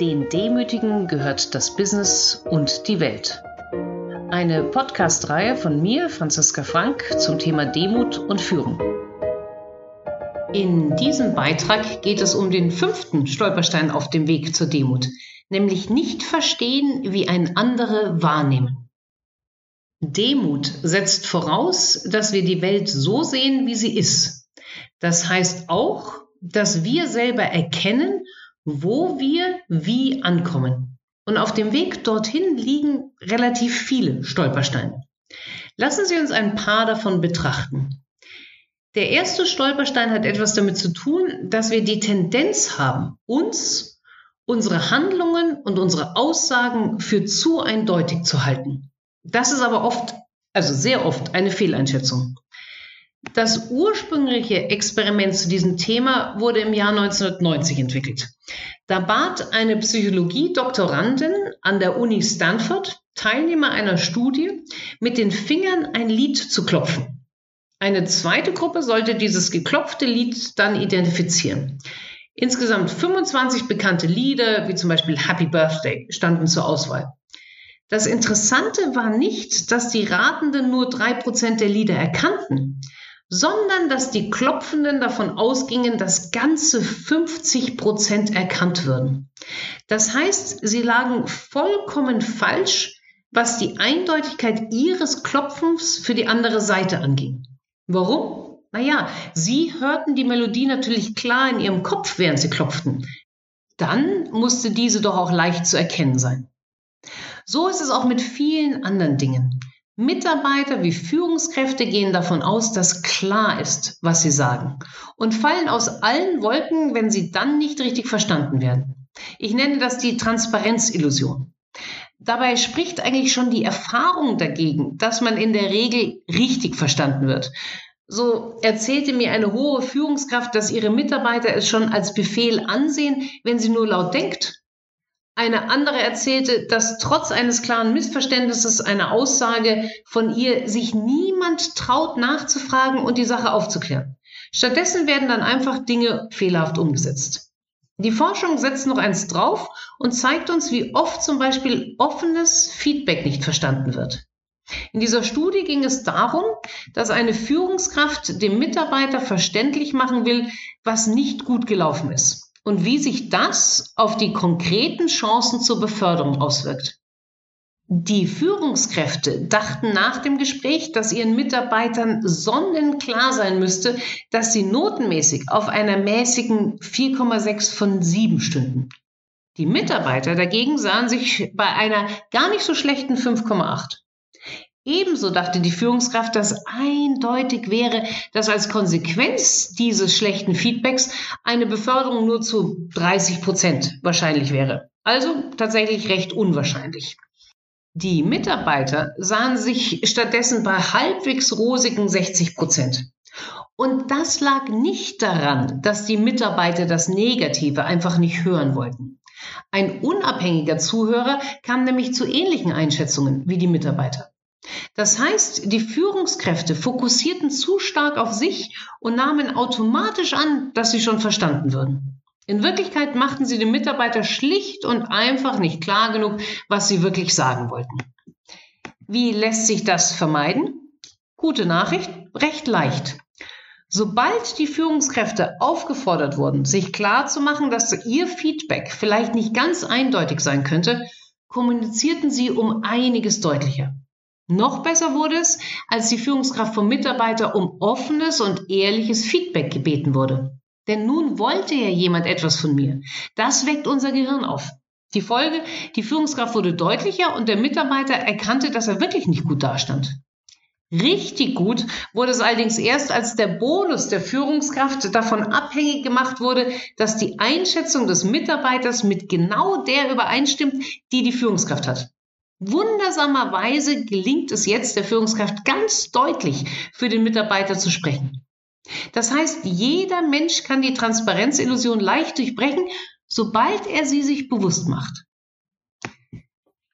Den Demütigen gehört das Business und die Welt. Eine Podcast-Reihe von mir, Franziska Frank, zum Thema Demut und Führung. In diesem Beitrag geht es um den fünften Stolperstein auf dem Weg zur Demut, nämlich nicht verstehen, wie ein andere wahrnehmen. Demut setzt voraus, dass wir die Welt so sehen, wie sie ist. Das heißt auch, dass wir selber erkennen wo wir wie ankommen. Und auf dem Weg dorthin liegen relativ viele Stolpersteine. Lassen Sie uns ein paar davon betrachten. Der erste Stolperstein hat etwas damit zu tun, dass wir die Tendenz haben, uns, unsere Handlungen und unsere Aussagen für zu eindeutig zu halten. Das ist aber oft, also sehr oft, eine Fehleinschätzung. Das ursprüngliche Experiment zu diesem Thema wurde im Jahr 1990 entwickelt. Da bat eine Psychologie-Doktorandin an der Uni Stanford Teilnehmer einer Studie, mit den Fingern ein Lied zu klopfen. Eine zweite Gruppe sollte dieses geklopfte Lied dann identifizieren. Insgesamt 25 bekannte Lieder, wie zum Beispiel Happy Birthday, standen zur Auswahl. Das Interessante war nicht, dass die Ratenden nur drei Prozent der Lieder erkannten, sondern dass die Klopfenden davon ausgingen, dass ganze 50 Prozent erkannt würden. Das heißt, sie lagen vollkommen falsch, was die Eindeutigkeit ihres Klopfens für die andere Seite anging. Warum? Naja, sie hörten die Melodie natürlich klar in ihrem Kopf, während sie klopften. Dann musste diese doch auch leicht zu erkennen sein. So ist es auch mit vielen anderen Dingen. Mitarbeiter wie Führungskräfte gehen davon aus, dass klar ist, was sie sagen und fallen aus allen Wolken, wenn sie dann nicht richtig verstanden werden. Ich nenne das die Transparenzillusion. Dabei spricht eigentlich schon die Erfahrung dagegen, dass man in der Regel richtig verstanden wird. So erzählte mir eine hohe Führungskraft, dass ihre Mitarbeiter es schon als Befehl ansehen, wenn sie nur laut denkt eine andere erzählte, dass trotz eines klaren Missverständnisses eine Aussage von ihr sich niemand traut nachzufragen und die Sache aufzuklären. Stattdessen werden dann einfach Dinge fehlerhaft umgesetzt. Die Forschung setzt noch eins drauf und zeigt uns, wie oft zum Beispiel offenes Feedback nicht verstanden wird. In dieser Studie ging es darum, dass eine Führungskraft dem Mitarbeiter verständlich machen will, was nicht gut gelaufen ist und wie sich das auf die konkreten Chancen zur Beförderung auswirkt. Die Führungskräfte dachten nach dem Gespräch, dass ihren Mitarbeitern sonnenklar sein müsste, dass sie notenmäßig auf einer mäßigen 4,6 von 7 stünden. Die Mitarbeiter dagegen sahen sich bei einer gar nicht so schlechten 5,8. Ebenso dachte die Führungskraft, dass eindeutig wäre, dass als Konsequenz dieses schlechten Feedbacks eine Beförderung nur zu 30 Prozent wahrscheinlich wäre. Also tatsächlich recht unwahrscheinlich. Die Mitarbeiter sahen sich stattdessen bei halbwegs rosigen 60 Prozent. Und das lag nicht daran, dass die Mitarbeiter das Negative einfach nicht hören wollten. Ein unabhängiger Zuhörer kam nämlich zu ähnlichen Einschätzungen wie die Mitarbeiter. Das heißt, die Führungskräfte fokussierten zu stark auf sich und nahmen automatisch an, dass sie schon verstanden würden. In Wirklichkeit machten sie den Mitarbeiter schlicht und einfach nicht klar genug, was sie wirklich sagen wollten. Wie lässt sich das vermeiden? Gute Nachricht, recht leicht. Sobald die Führungskräfte aufgefordert wurden, sich klar zu machen, dass ihr Feedback vielleicht nicht ganz eindeutig sein könnte, kommunizierten sie um einiges deutlicher. Noch besser wurde es, als die Führungskraft vom Mitarbeiter um offenes und ehrliches Feedback gebeten wurde. Denn nun wollte ja jemand etwas von mir. Das weckt unser Gehirn auf. Die Folge, die Führungskraft wurde deutlicher und der Mitarbeiter erkannte, dass er wirklich nicht gut dastand. Richtig gut wurde es allerdings erst, als der Bonus der Führungskraft davon abhängig gemacht wurde, dass die Einschätzung des Mitarbeiters mit genau der übereinstimmt, die die Führungskraft hat. Wundersamerweise gelingt es jetzt der Führungskraft ganz deutlich für den Mitarbeiter zu sprechen. Das heißt, jeder Mensch kann die Transparenzillusion leicht durchbrechen, sobald er sie sich bewusst macht.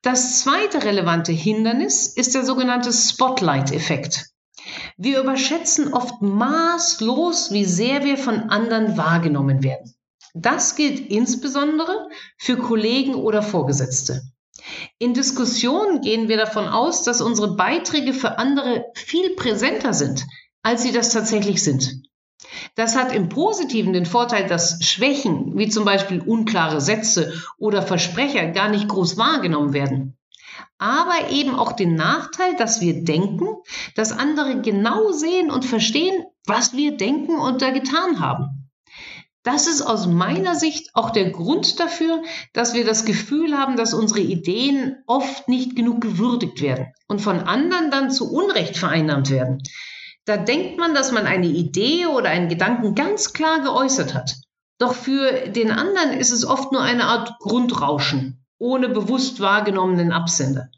Das zweite relevante Hindernis ist der sogenannte Spotlight-Effekt. Wir überschätzen oft maßlos, wie sehr wir von anderen wahrgenommen werden. Das gilt insbesondere für Kollegen oder Vorgesetzte. In Diskussionen gehen wir davon aus, dass unsere Beiträge für andere viel präsenter sind, als sie das tatsächlich sind. Das hat im Positiven den Vorteil, dass Schwächen, wie zum Beispiel unklare Sätze oder Versprecher, gar nicht groß wahrgenommen werden. Aber eben auch den Nachteil, dass wir denken, dass andere genau sehen und verstehen, was wir denken und da getan haben. Das ist aus meiner Sicht auch der Grund dafür, dass wir das Gefühl haben, dass unsere Ideen oft nicht genug gewürdigt werden und von anderen dann zu Unrecht vereinnahmt werden. Da denkt man, dass man eine Idee oder einen Gedanken ganz klar geäußert hat. Doch für den anderen ist es oft nur eine Art Grundrauschen, ohne bewusst wahrgenommenen Absender.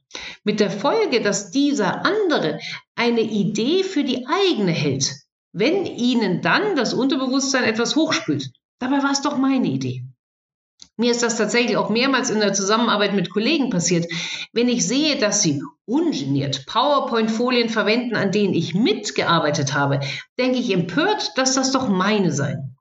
Mit der Folge, dass dieser andere eine Idee für die eigene hält, wenn ihnen dann das Unterbewusstsein etwas hochspült. Dabei war es doch meine Idee. Mir ist das tatsächlich auch mehrmals in der Zusammenarbeit mit Kollegen passiert. Wenn ich sehe, dass sie ungeniert PowerPoint-Folien verwenden, an denen ich mitgearbeitet habe, denke ich empört, dass das doch meine seien.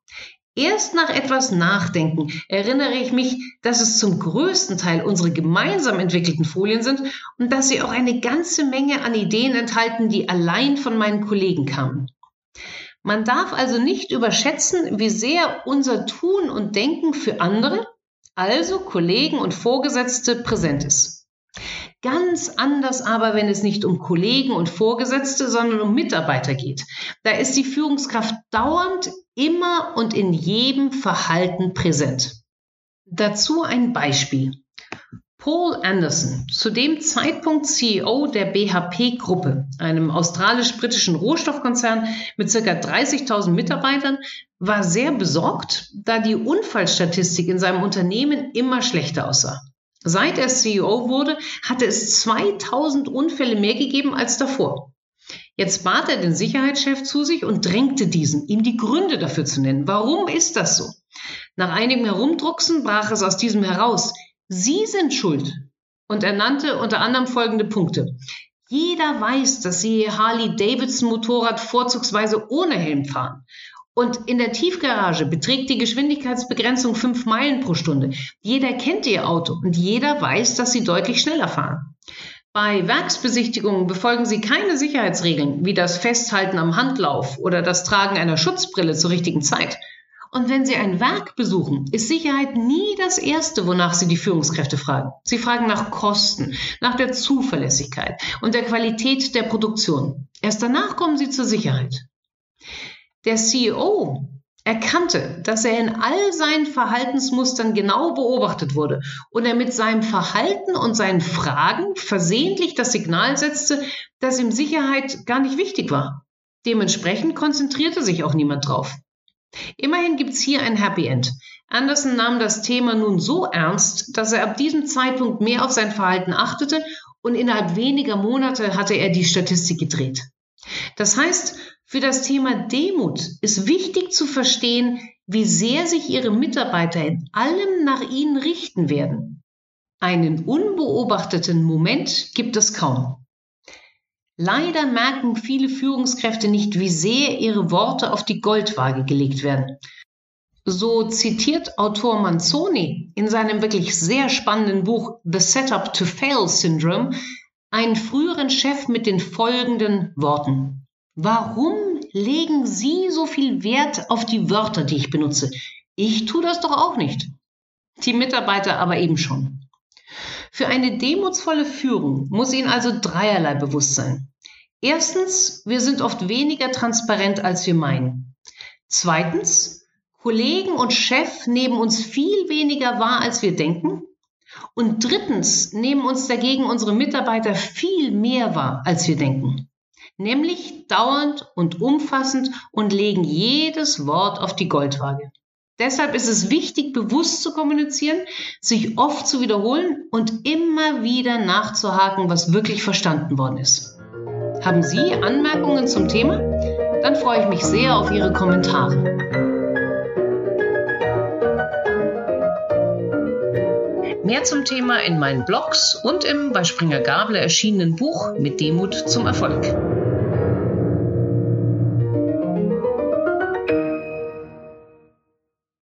Erst nach etwas Nachdenken erinnere ich mich, dass es zum größten Teil unsere gemeinsam entwickelten Folien sind und dass sie auch eine ganze Menge an Ideen enthalten, die allein von meinen Kollegen kamen. Man darf also nicht überschätzen, wie sehr unser Tun und Denken für andere, also Kollegen und Vorgesetzte, präsent ist. Ganz anders aber, wenn es nicht um Kollegen und Vorgesetzte, sondern um Mitarbeiter geht. Da ist die Führungskraft dauernd, immer und in jedem Verhalten präsent. Dazu ein Beispiel. Paul Anderson, zu dem Zeitpunkt CEO der BHP-Gruppe, einem australisch-britischen Rohstoffkonzern mit ca. 30.000 Mitarbeitern, war sehr besorgt, da die Unfallstatistik in seinem Unternehmen immer schlechter aussah. Seit er CEO wurde, hatte es 2000 Unfälle mehr gegeben als davor. Jetzt bat er den Sicherheitschef zu sich und drängte diesen, ihm die Gründe dafür zu nennen. Warum ist das so? Nach einigem Herumdrucksen brach es aus diesem heraus. Sie sind schuld. Und er nannte unter anderem folgende Punkte. Jeder weiß, dass Sie Harley-Davidson-Motorrad vorzugsweise ohne Helm fahren. Und in der Tiefgarage beträgt die Geschwindigkeitsbegrenzung fünf Meilen pro Stunde. Jeder kennt Ihr Auto und jeder weiß, dass Sie deutlich schneller fahren. Bei Werksbesichtigungen befolgen Sie keine Sicherheitsregeln, wie das Festhalten am Handlauf oder das Tragen einer Schutzbrille zur richtigen Zeit. Und wenn Sie ein Werk besuchen, ist Sicherheit nie das Erste, wonach Sie die Führungskräfte fragen. Sie fragen nach Kosten, nach der Zuverlässigkeit und der Qualität der Produktion. Erst danach kommen Sie zur Sicherheit. Der CEO erkannte, dass er in all seinen Verhaltensmustern genau beobachtet wurde und er mit seinem Verhalten und seinen Fragen versehentlich das Signal setzte, dass ihm Sicherheit gar nicht wichtig war. Dementsprechend konzentrierte sich auch niemand drauf. Immerhin gibt's hier ein Happy End. Anderson nahm das Thema nun so ernst, dass er ab diesem Zeitpunkt mehr auf sein Verhalten achtete und innerhalb weniger Monate hatte er die Statistik gedreht. Das heißt, für das Thema Demut ist wichtig zu verstehen, wie sehr sich Ihre Mitarbeiter in allem nach Ihnen richten werden. Einen unbeobachteten Moment gibt es kaum. Leider merken viele Führungskräfte nicht, wie sehr ihre Worte auf die Goldwaage gelegt werden. So zitiert Autor Manzoni in seinem wirklich sehr spannenden Buch The Setup to Fail Syndrome einen früheren Chef mit den folgenden Worten. Warum legen Sie so viel Wert auf die Wörter, die ich benutze? Ich tue das doch auch nicht. Die Mitarbeiter aber eben schon. Für eine demutsvolle Führung muss Ihnen also dreierlei bewusst sein. Erstens, wir sind oft weniger transparent, als wir meinen. Zweitens, Kollegen und Chef nehmen uns viel weniger wahr, als wir denken. Und drittens nehmen uns dagegen unsere Mitarbeiter viel mehr wahr, als wir denken. Nämlich dauernd und umfassend und legen jedes Wort auf die Goldwaage. Deshalb ist es wichtig, bewusst zu kommunizieren, sich oft zu wiederholen und immer wieder nachzuhaken, was wirklich verstanden worden ist. Haben Sie Anmerkungen zum Thema? Dann freue ich mich sehr auf Ihre Kommentare. Mehr zum Thema in meinen Blogs und im bei Springer Gabler erschienenen Buch Mit Demut zum Erfolg.